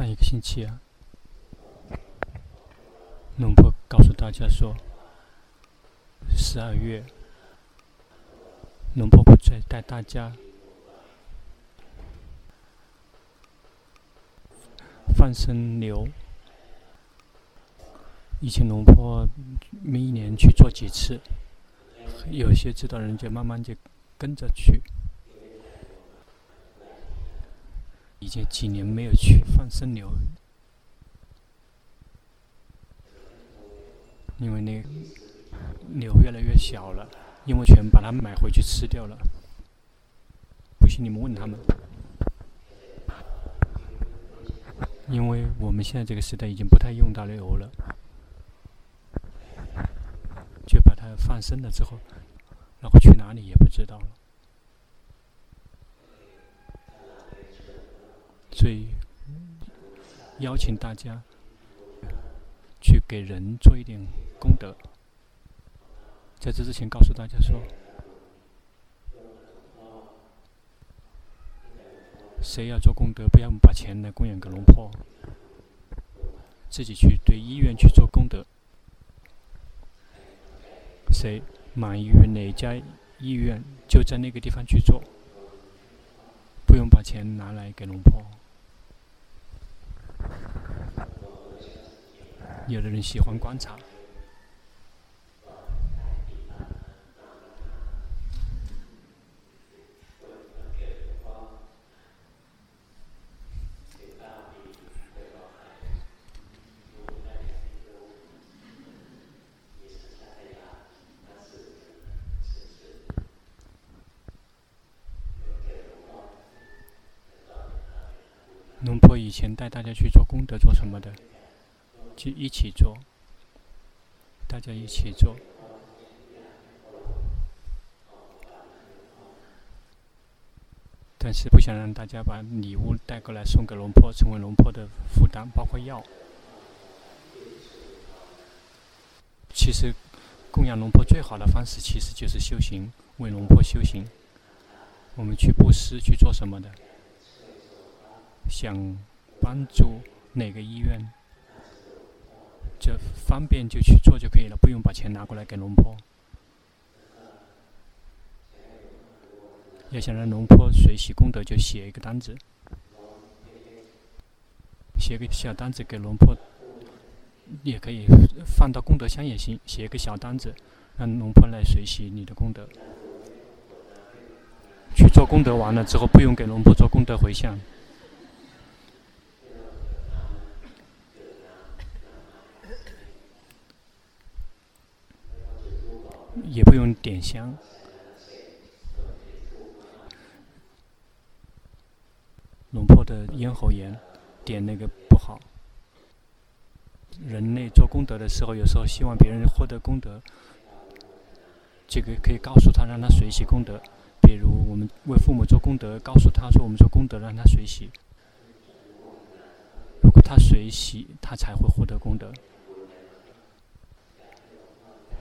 上一个星期啊，龙婆告诉大家说，十二月，龙婆不再带大家放生牛。以前龙婆每一年去做几次，有些知道人就慢慢就跟着去。已经几年没有去放生牛，因为那牛越来越小了，因为全把它买回去吃掉了。不信你们问他们，因为我们现在这个时代已经不太用到牛了，就把它放生了之后，然后去哪里也不知道了。所以，邀请大家去给人做一点功德。在这之前，告诉大家说，谁要做功德，不要把钱来供养给龙婆，自己去对医院去做功德。谁满意于哪家医院，就在那个地方去做，不用把钱拿来给龙婆。有的人喜欢观察。龙婆以前带大家去做功德，做什么的？就一起做，大家一起做，但是不想让大家把礼物带过来送给龙婆，成为龙婆的负担，包括药。其实供养龙婆最好的方式，其实就是修行，为龙婆修行。我们去布施去做什么的？想帮助哪个医院？就方便就去做就可以了，不用把钱拿过来给龙婆。要想让龙婆随喜功德，就写一个单子，写个小单子给龙婆，也可以放到功德箱也行。写一个小单子，让龙婆来随喜你的功德。去做功德完了之后，不用给龙婆做功德回向。也不用点香，龙婆的咽喉炎，点那个不好。人类做功德的时候，有时候希望别人获得功德，这个可以告诉他，让他随喜功德。比如我们为父母做功德，告诉他说我们做功德，让他随喜。如果他随喜，他才会获得功德。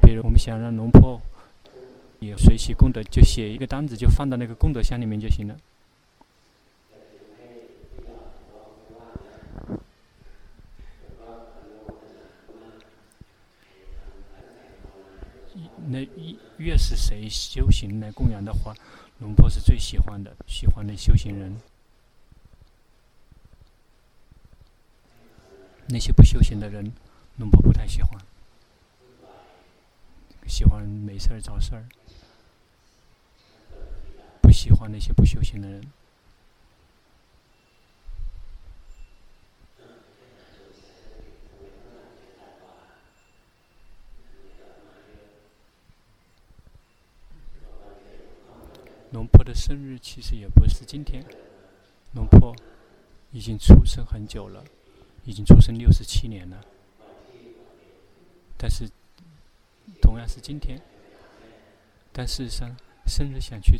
比如我们想让龙婆也随喜功德，就写一个单子，就放到那个功德箱里面就行了。那越是谁修行来供养的话，龙婆是最喜欢的，喜欢的修行人。那些不修行的人，龙婆不太喜欢。喜欢没事儿找事儿，不喜欢那些不修行的人。龙婆的生日其实也不是今天，龙婆已经出生很久了，已经出生六十七年了，但是。同样是今天，但事实上，生日想去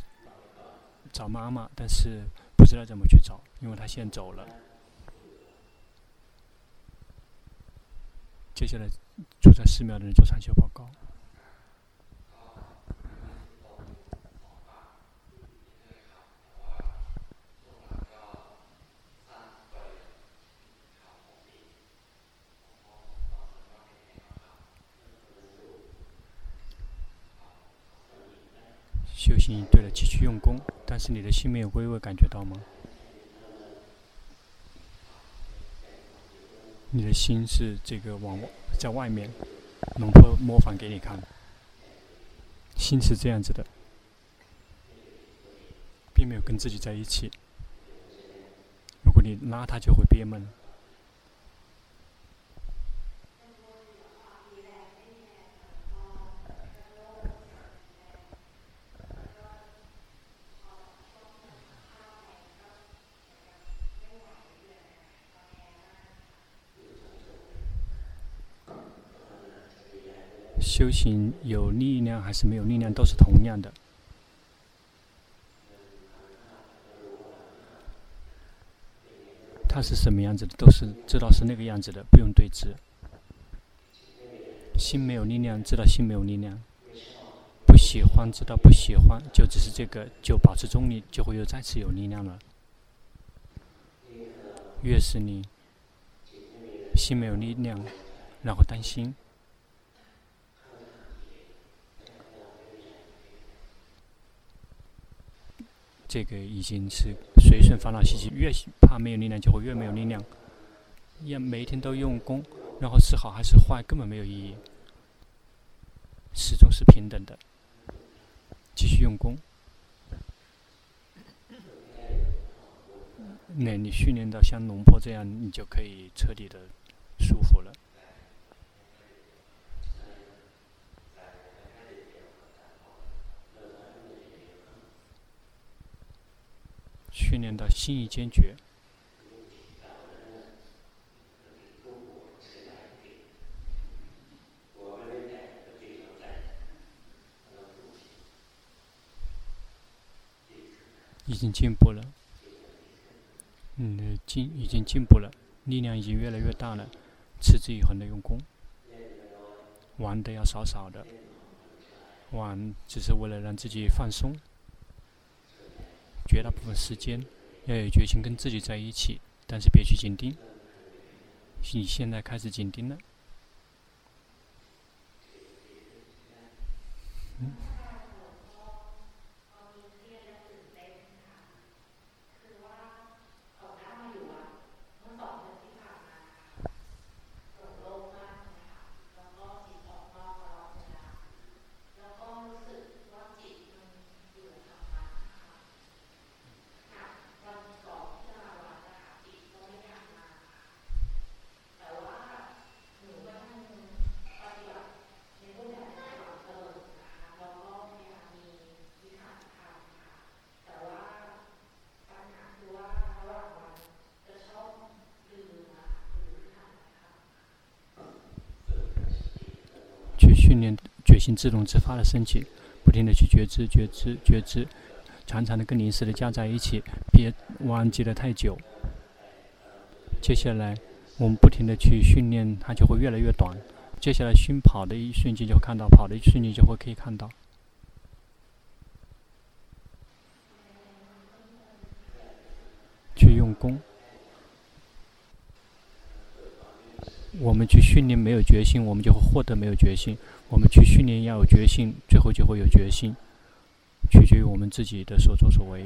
找妈妈，但是不知道怎么去找，因为她先走了。接下来，住在寺庙的人做禅修报告。行用功，但是你的心没有微微感觉到吗？你的心是这个往在外面，龙婆模仿给你看，心是这样子的，并没有跟自己在一起。如果你拉它，就会憋闷。修行有力量还是没有力量，都是同样的。它是什么样子的，都是知道是那个样子的，不用对峙。心没有力量，知道心没有力量。不喜欢，知道不喜欢，就只是这个，就保持中立，就会又再次有力量了。越是你心没有力量，然后担心。这个已经是随顺烦恼习气，越怕没有力量，就会越没有力量。要每一天都用功，然后是好还是坏，根本没有意义。始终是平等的，继续用功。那你训练到像龙婆这样，你就可以彻底的舒服了。训练到心意坚决，已经进步了。嗯，进已经进步了，力量已经越来越大了。持之以恒的用功，玩的要少少的，玩只是为了让自己放松。绝大部分时间要有决心跟自己在一起，但是别去紧盯。你现在开始紧盯了。训练觉性自动自发的升起，不停的去觉知、觉知、觉知，常常的跟临时的加在一起，别忘记了太久。接下来我们不停的去训练，它就会越来越短。接下来心跑的一瞬间就看到，跑的一瞬间就会可以看到。去用功。我们去训练没有决心，我们就会获得没有决心。我们去训练要有决心，最后就会有决心。取决于我们自己的所作所为。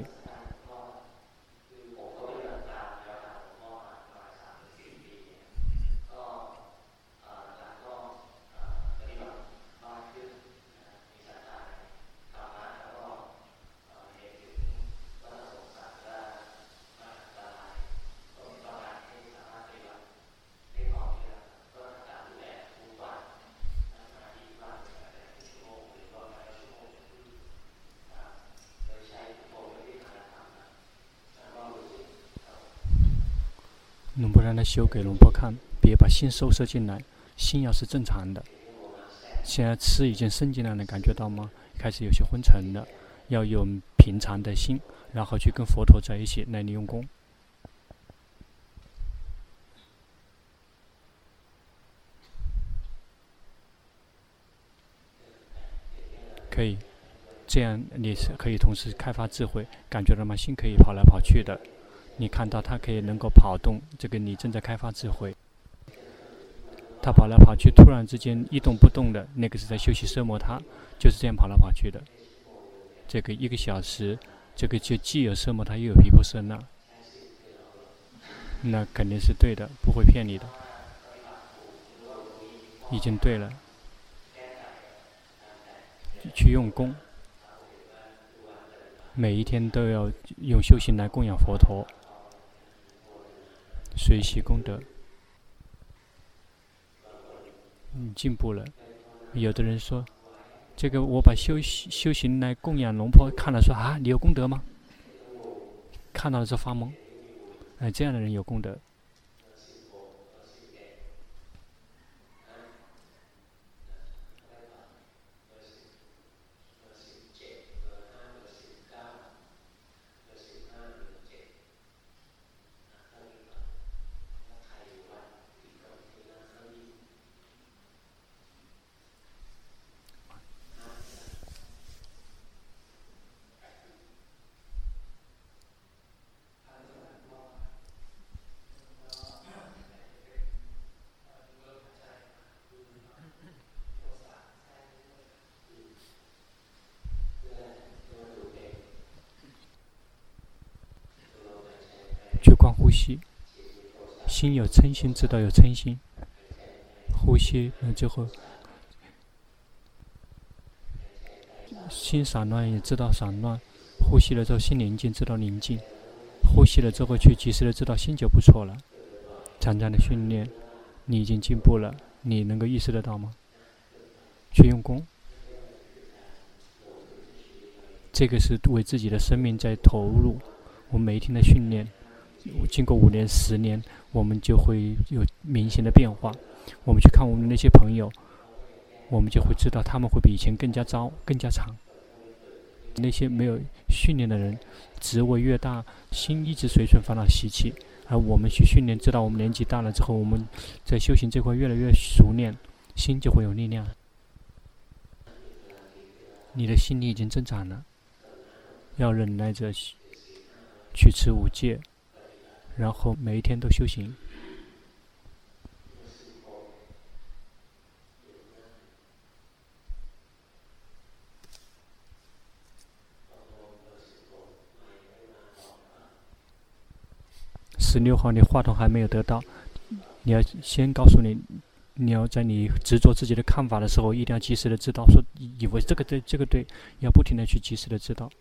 龙婆让他修给龙婆看，别把心收摄进来，心要是正常的。现在吃已经升进来了，感觉到吗？开始有些昏沉了，要用平常的心，然后去跟佛陀在一起，来你用功。可以，这样你是可以同时开发智慧，感觉到吗？心可以跑来跑去的。你看到它可以能够跑动，这个你正在开发智慧。它跑来跑去，突然之间一动不动的，那个是在休息奢摩他，就是这样跑来跑去的。这个一个小时，这个就既有色魔他又有皮婆舍那，那肯定是对的，不会骗你的，已经对了，去用功，每一天都要用修行来供养佛陀，随喜功德。嗯进步了，有的人说，这个我把修修行来供养龙婆，看了说啊，你有功德吗？看到了就发懵，哎，这样的人有功德。呼吸，心有嗔心，知道有嗔心。呼吸，那之后，心散乱也知道散乱。呼吸了之后，心宁静，知道宁静。呼吸了之后，去及时的知道心就不错了。常常的训练，你已经进步了。你能够意识得到吗？去用功，这个是为自己的生命在投入。我每一天的训练。经过五年、十年，我们就会有明显的变化。我们去看我们那些朋友，我们就会知道他们会比以前更加糟、更加长。那些没有训练的人，职位越大，心一直随顺烦恼习气。而我们去训练，知道我们年纪大了之后，我们在修行这块越来越熟练，心就会有力量。你的心力已经增长了，要忍耐着去持五戒。然后每一天都修行。十六号，你话筒还没有得到，你要先告诉你，你要在你执着自己的看法的时候，一定要及时的知道，说以为这个对，这个对，要不停的去及时的知道。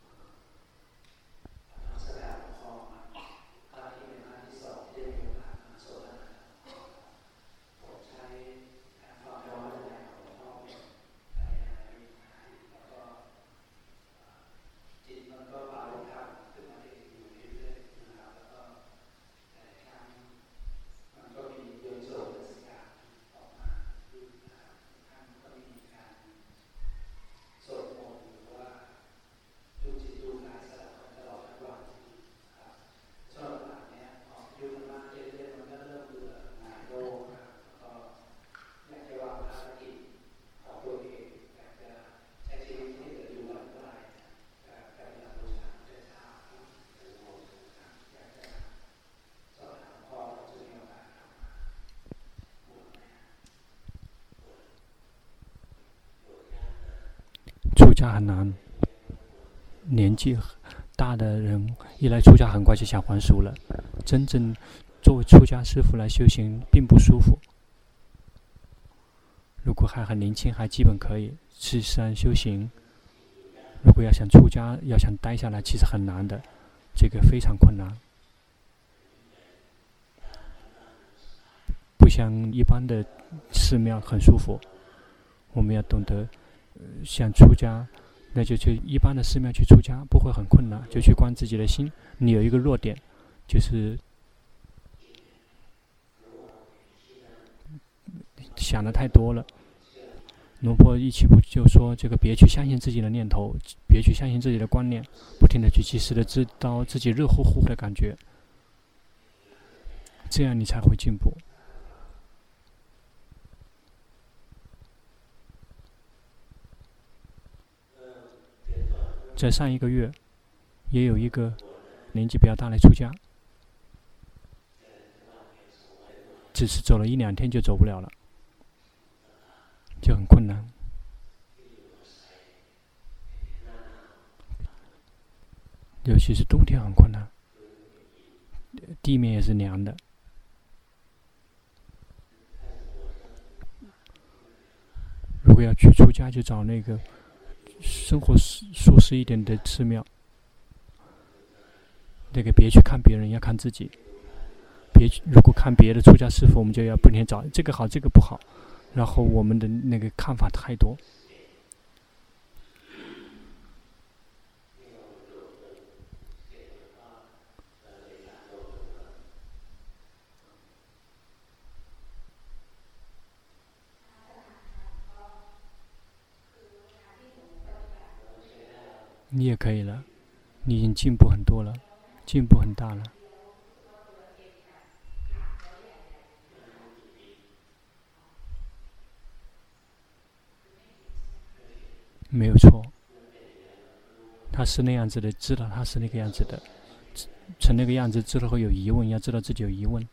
出家很难，年纪大的人一来出家，很快就想还俗了。真正作为出家师父来修行，并不舒服。如果还很年轻，还基本可以。实际上修行，如果要想出家，要想待下来，其实很难的，这个非常困难。不像一般的寺庙很舒服，我们要懂得。想出家，那就去一般的寺庙去出家，不会很困难。就去观自己的心，你有一个弱点，就是想的太多了。龙婆一起不就说这个，别去相信自己的念头，别去相信自己的观念，不停的去及时的知道自己热乎乎的感觉，这样你才会进步。在上一个月，也有一个年纪比较大的出家，只是走了一两天就走不了了，就很困难。尤其是冬天很困难，地面也是凉的。如果要去出家，就找那个生活舒舒适一点的寺庙。那个别去看别人，要看自己。别，如果看别的出家师傅，我们就要不停找这个好，这个不好。然后我们的那个看法太多。你也可以了，你已经进步很多了，进步很大了。没有错，他是那样子的，知道他是那个样子的，成那个样子之后有疑问，要知道自己有疑问。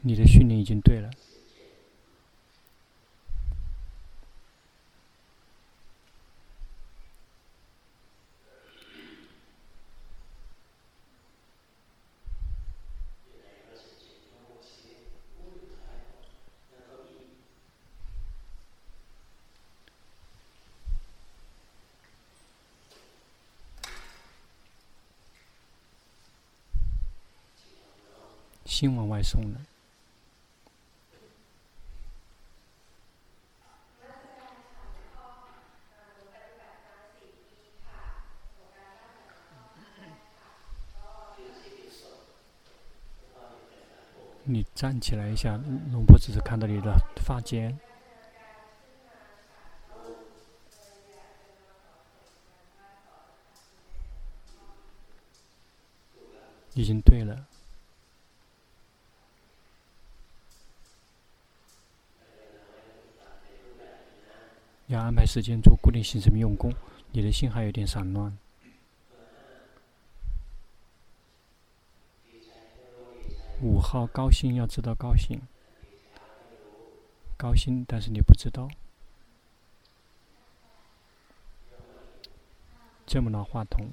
你的训练已经对了。心往外送了。你站起来一下，龙婆只是看到你的发尖，已经对了。要安排时间做固定形式用功，你的心还有点散乱。五号高兴，要知道高兴，高兴，但是你不知道。这么拿话筒。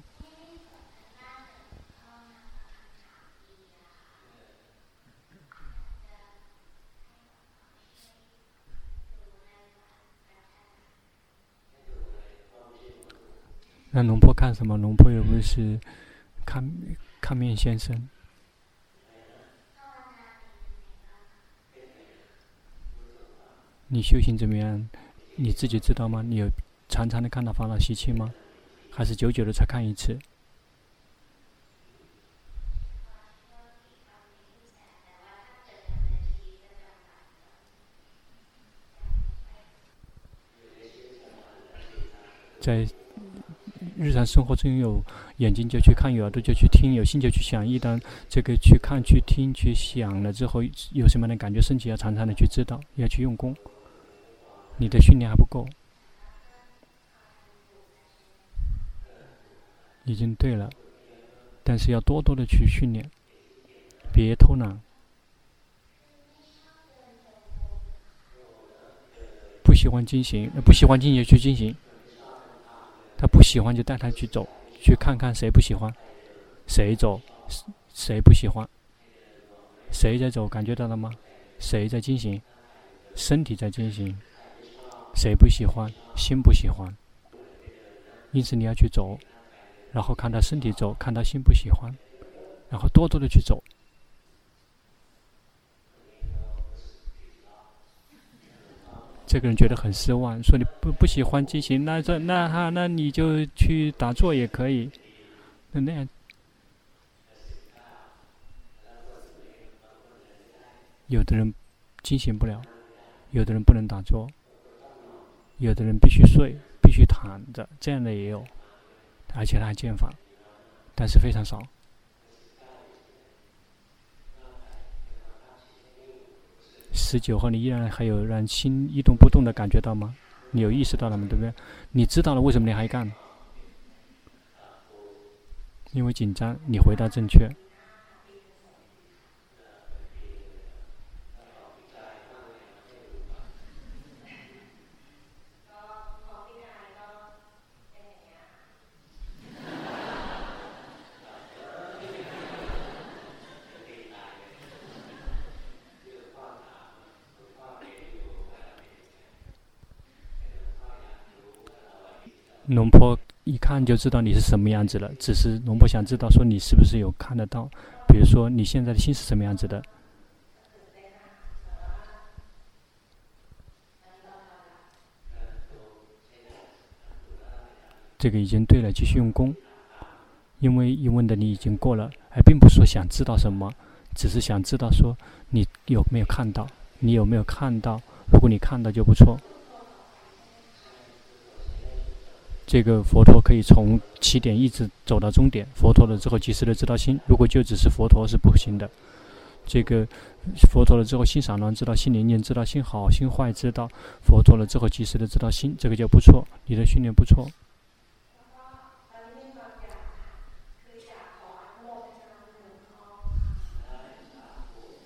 那龙婆看什么？龙婆又不是看看面先生。你修行怎么样？你自己知道吗？你有常常的看到烦恼习气吗？还是久久的才看一次？在。日常生活中有眼睛就去看，有耳朵就去听，有心就去想。一旦这个去看、去听、去想了之后，有什么样的感觉身体，要常常的去知道，要去用功。你的训练还不够，已经对了，但是要多多的去训练，别偷懒。不喜欢进行，不喜欢进行就去进行。他不喜欢就带他去走，去看看谁不喜欢，谁走，谁不喜欢，谁在走，感觉到了吗？谁在进行？身体在进行。谁不喜欢？心不喜欢。因此你要去走，然后看他身体走，看他心不喜欢，然后多多的去走。这个人觉得很失望，说你不不喜欢进行，那这那哈，那你就去打坐也可以，那那样。有的人进行不了，有的人不能打坐，有的人必须睡，必须躺着，这样的也有，而且他还建房，但是非常少。十九号，你依然还有让心一动不动的感觉到吗？你有意识到了吗？对不对？你知道了为什么你还干？因为紧张。你回答正确。龙婆一看就知道你是什么样子了，只是龙婆想知道说你是不是有看得到，比如说你现在的心是什么样子的。这个已经对了，继续用功，因为一问的你已经过了，还并不是说想知道什么，只是想知道说你有没有看到，你有没有看到？如果你看到就不错。这个佛陀可以从起点一直走到终点，佛陀了之后及时的知道心。如果就只是佛陀是不行的。这个佛陀了之后心散乱知道心灵念知道心好心坏知道佛陀了之后及时的知道心，这个就不错，你的训练不错。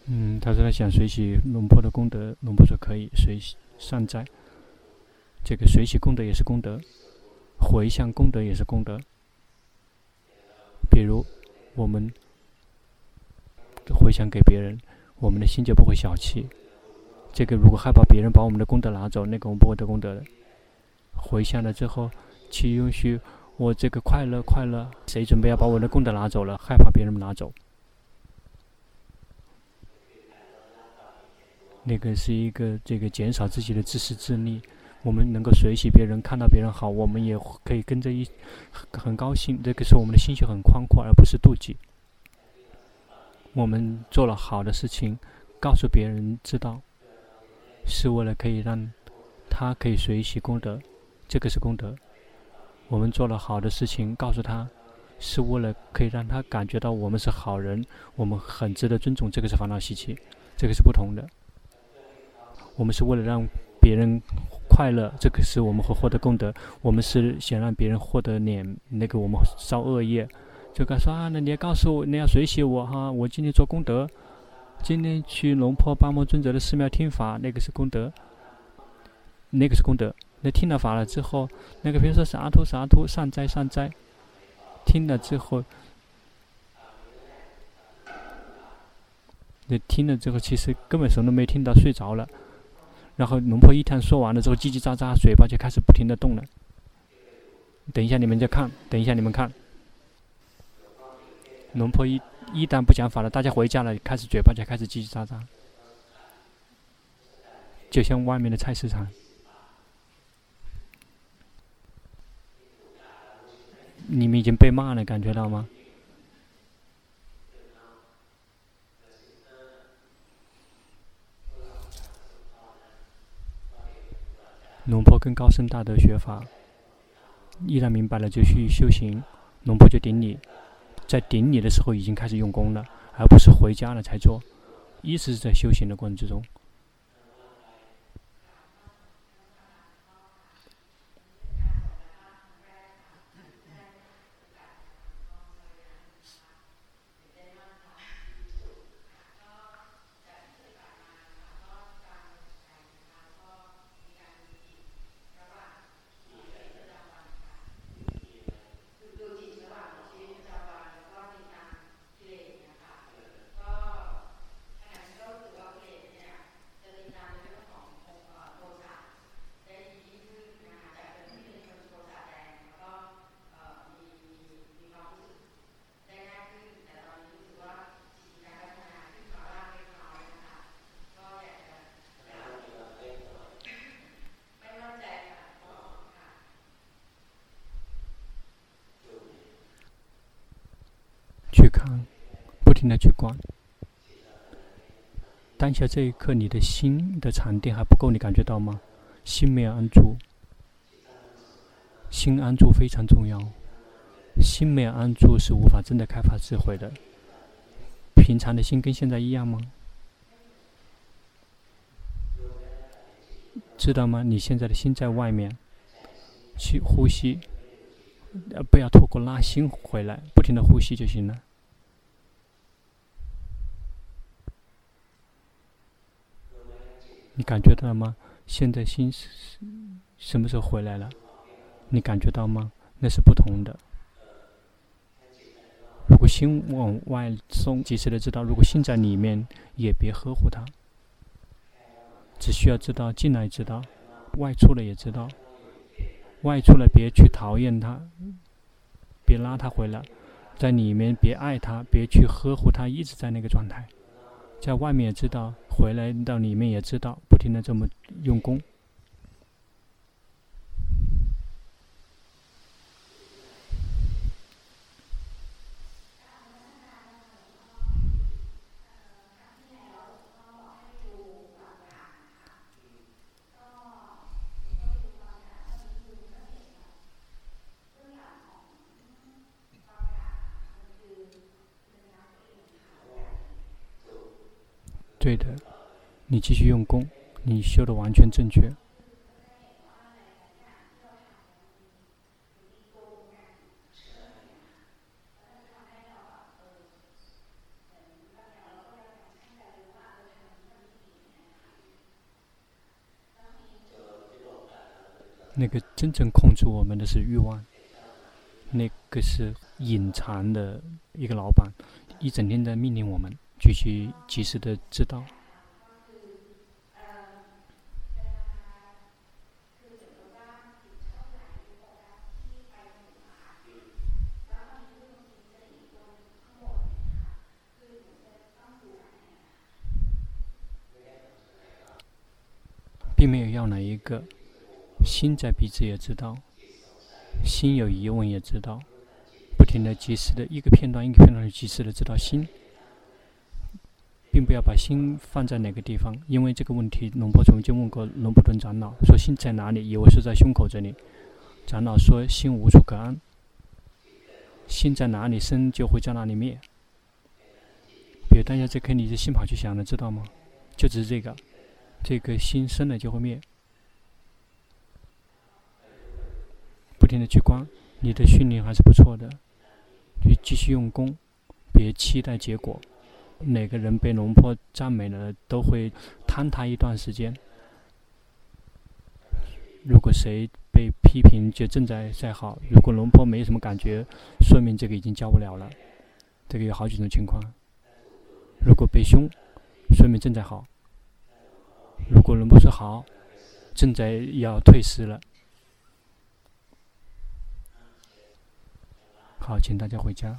嗯，他说他想随喜龙婆的功德，龙婆说可以随喜善哉。这个随喜功德也是功德，回向功德也是功德。比如我们回向给别人，我们的心就不会小气。这个如果害怕别人把我们的功德拿走，那个我们不会得功德的。回向了之后，去允许我这个快乐快乐，谁准备要把我的功德拿走了？害怕别人拿走。那个是一个这个减少自己的自私自利，我们能够随喜别人，看到别人好，我们也可以跟着一很高兴。这个是我们的心胸很宽阔，而不是妒忌。我们做了好的事情，告诉别人知道，是为了可以让他可以随喜功德，这个是功德。我们做了好的事情，告诉他，是为了可以让他感觉到我们是好人，我们很值得尊重，这个是烦恼习气，这个是不同的。我们是为了让别人快乐，这个是我们会获得功德。我们是想让别人获得脸，那个我们造恶业，就该说啊，那你要告诉我，你要随喜我哈，我今天做功德，今天去龙坡八摩尊者的寺庙听法，那个是功德，那个是功德。那听了法了之后，那个比如说啥图啥图，善哉善哉，听了之后，那听了之后，其实根本什么都没听到，睡着了。然后龙婆一谈说完了之后，叽叽喳喳，嘴巴就开始不停的动了。等一下你们再看，等一下你们看。龙婆一一旦不讲法了，大家回家了，开始嘴巴就开始叽叽喳喳，就像外面的菜市场。你们已经被骂了，感觉到吗？龙婆跟高僧大德学法，一旦明白了就去修行。龙婆就顶礼，在顶礼的时候已经开始用功了，而不是回家了才做，一直是在修行的过程之中。不停的去观，当下这一刻，你的心的禅定还不够，你感觉到吗？心没有安住，心安住非常重要。心没有安住是无法真的开发智慧的。平常的心跟现在一样吗？知道吗？你现在的心在外面，去呼吸，不要透过拉心回来，不停的呼吸就行了。你感觉到了吗？现在心是什么时候回来了？你感觉到吗？那是不同的。如果心往外送，及时的知道；如果心在里面，也别呵护它。只需要知道进来知道，外出了也知道。外出了别去讨厌他，别拉他回来，在里面别爱他，别去呵护他，一直在那个状态。在外面也知道，回来到里面也知道，不停的这么用功。对的，你继续用功，你修的完全正确。那个真正控制我们的是欲望，那个是隐藏的一个老板，一整天在命令我们。继续及时的知道，并没有要哪一个，心在彼此也知道，心有疑问也知道，不停的及时的一个片段一个片段的及时的知道心。并不要把心放在哪个地方，因为这个问题，龙婆曾经问过龙普顿长老，说心在哪里？以为是在胸口这里。长老说心无处可安，心在哪里生就会在哪里灭。比如大家这颗你的心跑去想了，知道吗？就只是这个，这个心生了就会灭。不停的去观，你的训练还是不错的，你继续用功，别期待结果。哪个人被龙婆赞美了，都会坍塌一段时间。如果谁被批评，就正在在好；如果龙婆没什么感觉，说明这个已经教不了了。这个有好几种情况。如果被凶，说明正在好；如果龙婆说好，正在要退失了。好，请大家回家。